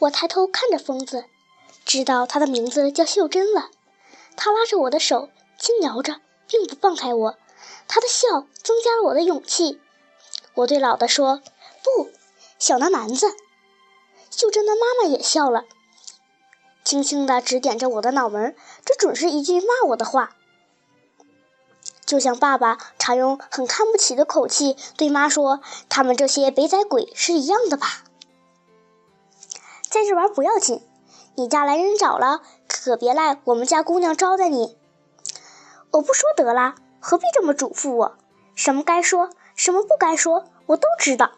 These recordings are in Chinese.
我抬头看着疯子，知道他的名字叫秀珍了。他拉着我的手，轻摇着，并不放开我。他的笑增加了我的勇气。我对老的说：“不，小南蛮子。”秀珍的妈妈也笑了，轻轻地指点着我的脑门，这准是一句骂我的话。就像爸爸常用很看不起的口气对妈说：“他们这些北仔鬼是一样的吧？”在这玩不要紧，你家来人找了，可别赖我们家姑娘招待你。我不说得了，何必这么嘱咐我？什么该说，什么不该说，我都知道。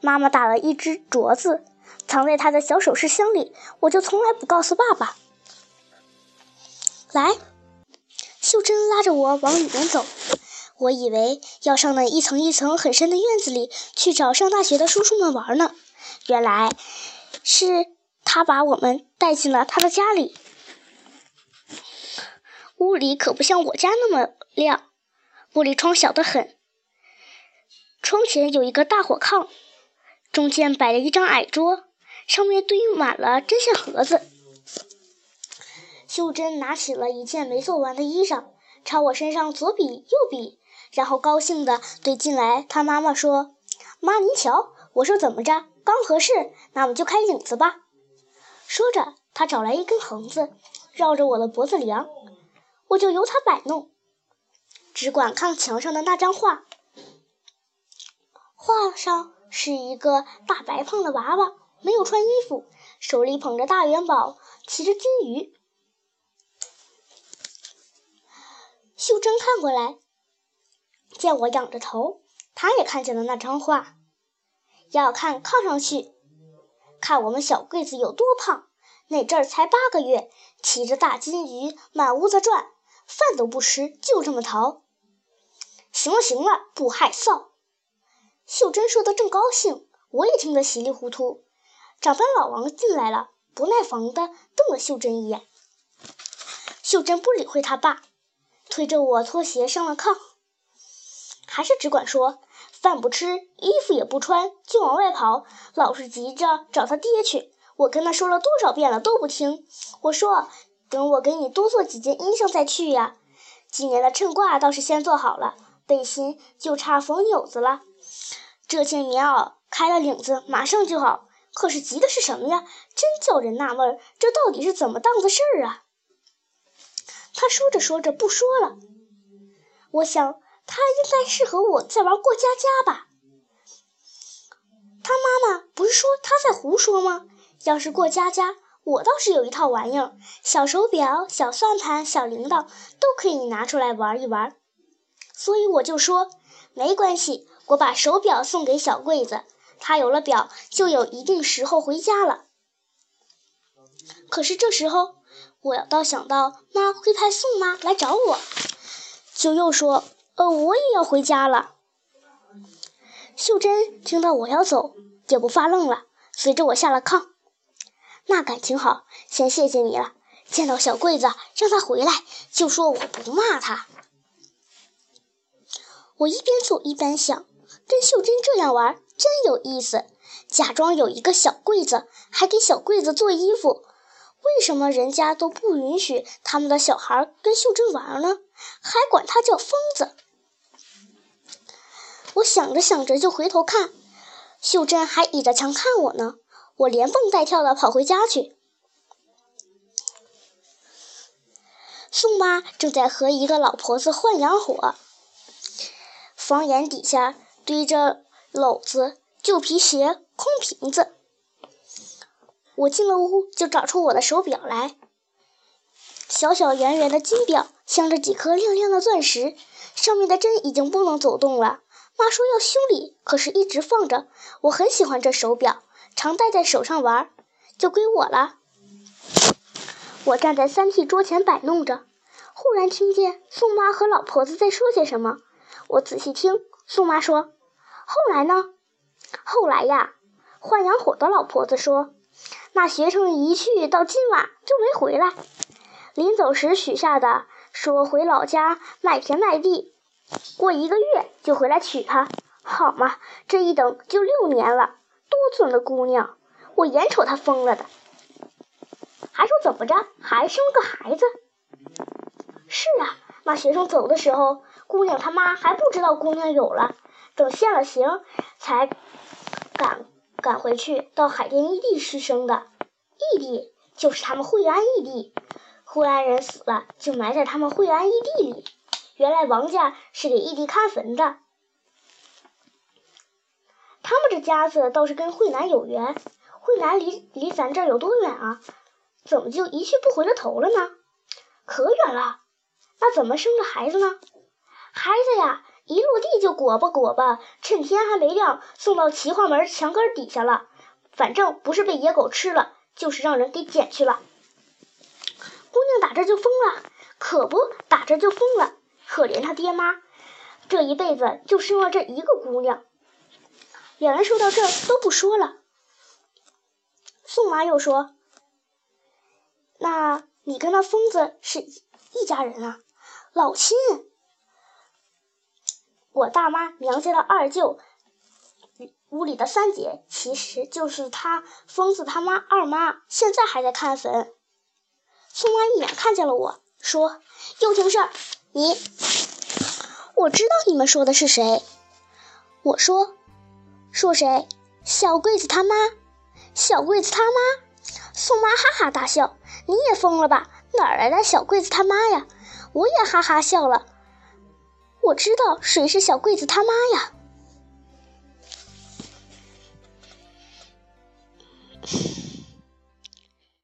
妈妈打了一只镯子，藏在她的小首饰箱里，我就从来不告诉爸爸。来，秀珍拉着我往里面走。我以为要上那一层一层很深的院子里去找上大学的叔叔们玩呢，原来是。他把我们带进了他的家里，屋里可不像我家那么亮，玻璃窗小得很。窗前有一个大火炕，中间摆着一张矮桌，上面堆满了针线盒子。秀珍拿起了一件没做完的衣裳，朝我身上左比右比，然后高兴地对进来他妈妈说：“妈，您瞧，我说怎么着，刚合适，那我们就开影子吧。”说着，他找来一根横子，绕着我的脖子量，我就由他摆弄，只管看墙上的那张画。画上是一个大白胖的娃娃，没有穿衣服，手里捧着大元宝，骑着金鱼。秀珍看过来，见我仰着头，她也看见了那张画，要看炕上去。看我们小桂子有多胖，那阵儿才八个月，骑着大金鱼满屋子转，饭都不吃，就这么逃。行了行了，不害臊。秀珍说的正高兴，我也听得稀里糊涂。长班老王进来了，不耐烦地瞪了秀珍一眼。秀珍不理会他爸，推着我拖鞋上了炕，还是只管说。饭不吃，衣服也不穿，就往外跑，老是急着找他爹去。我跟他说了多少遍了，都不听。我说，等我给你多做几件衣裳再去呀。今年的衬褂倒是先做好了，背心就差缝纽子了。这件棉袄开了领子，马上就好。可是急的是什么呀？真叫人纳闷，这到底是怎么档子事儿啊？他说着说着不说了。我想。他应该是和我在玩过家家吧？他妈妈不是说他在胡说吗？要是过家家，我倒是有一套玩意儿，小手表、小算盘、小铃铛都可以拿出来玩一玩。所以我就说没关系，我把手表送给小桂子，他有了表就有一定时候回家了。可是这时候，我倒想到妈会派宋妈来找我，就又说。呃，我也要回家了。秀珍听到我要走，也不发愣了，随着我下了炕。那感情好，先谢谢你了。见到小桂子，让他回来，就说我不骂他。我一边走一边想，跟秀珍这样玩真有意思。假装有一个小柜子，还给小柜子做衣服。为什么人家都不允许他们的小孩跟秀珍玩呢？还管他叫疯子？我想着想着就回头看，秀珍还倚着墙看我呢。我连蹦带跳的跑回家去。宋妈正在和一个老婆子换洋火，房檐底下堆着篓子、旧皮鞋、空瓶子。我进了屋，就找出我的手表来，小小圆圆的金表，镶着几颗亮亮的钻石，上面的针已经不能走动了。妈说要修理，可是一直放着。我很喜欢这手表，常戴在手上玩，就归我了。我站在三屉桌前摆弄着，忽然听见宋妈和老婆子在说些什么。我仔细听，宋妈说：“后来呢？后来呀，换洋火的老婆子说，那学生一去到今晚就没回来。临走时许下的，说回老家卖田卖地。”过一个月就回来娶她，好嘛？这一等就六年了，多准的姑娘！我眼瞅她疯了的。还说怎么着，还生了个孩子。是啊，那学生走的时候，姑娘他妈还不知道姑娘有了，等现了形才赶赶回去到海淀异地去生的。异地就是他们惠安异地，惠安人死了就埋在他们惠安异地里。原来王家是给异地看坟的。他们这家子倒是跟惠南有缘，惠南离离咱这儿有多远啊？怎么就一去不回了头了呢？可远了。那怎么生个孩子呢？孩子呀，一落地就裹吧裹吧，趁天还没亮送到齐化门墙根底下了。反正不是被野狗吃了，就是让人给捡去了。姑娘打这就疯了，可不打这就疯了。可怜他爹妈，这一辈子就生了这一个姑娘。两人说到这儿都不说了。宋妈又说：“那你跟那疯子是一家人啊，老亲。我大妈娘家的二舅，屋里的三姐，其实就是他疯子他妈二妈，现在还在看坟。”宋妈一眼看见了我说：“又听事儿，你，我知道你们说的是谁。”我说。说谁？小桂子他妈，小桂子他妈。宋妈哈哈大笑：“你也疯了吧？哪来的小桂子他妈呀？”我也哈哈笑了。我知道谁是小桂子他妈呀。